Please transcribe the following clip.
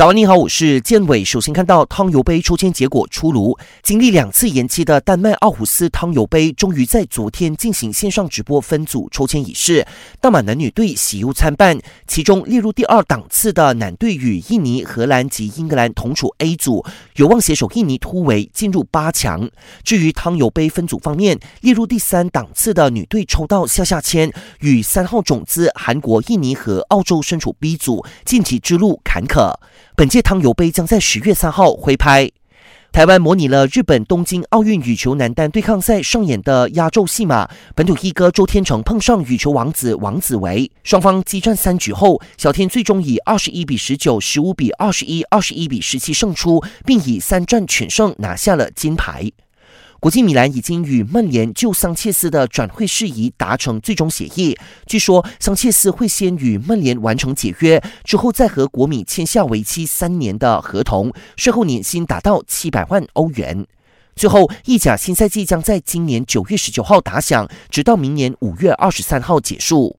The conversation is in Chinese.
早安，你好，我是建伟。首先看到汤尤杯抽签结果出炉，经历两次延期的丹麦奥胡斯汤尤杯终于在昨天进行线上直播分组抽签仪式。大马男女队喜忧参半，其中列入第二档次的男队与印尼、荷兰及英格兰同处 A 组，有望携手印尼突围进入八强。至于汤尤杯分组方面，列入第三档次的女队抽到下下签，与三号种子韩国、印尼和澳洲身处 B 组，晋级之路坎坷。本届汤尤杯将在十月三号挥拍。台湾模拟了日本东京奥运羽球男单对抗赛上演的压轴戏码，本土一哥周天成碰上羽球王子王子维，双方激战三局后，小天最终以二十一比十九、十五比二十一、二十一比十七胜出，并以三战全胜拿下了金牌。国际米兰已经与曼联就桑切斯的转会事宜达成最终协议。据说桑切斯会先与曼联完成解约，之后再和国米签下为期三年的合同，税后年薪达到七百万欧元。最后，意甲新赛季将在今年九月十九号打响，直到明年五月二十三号结束。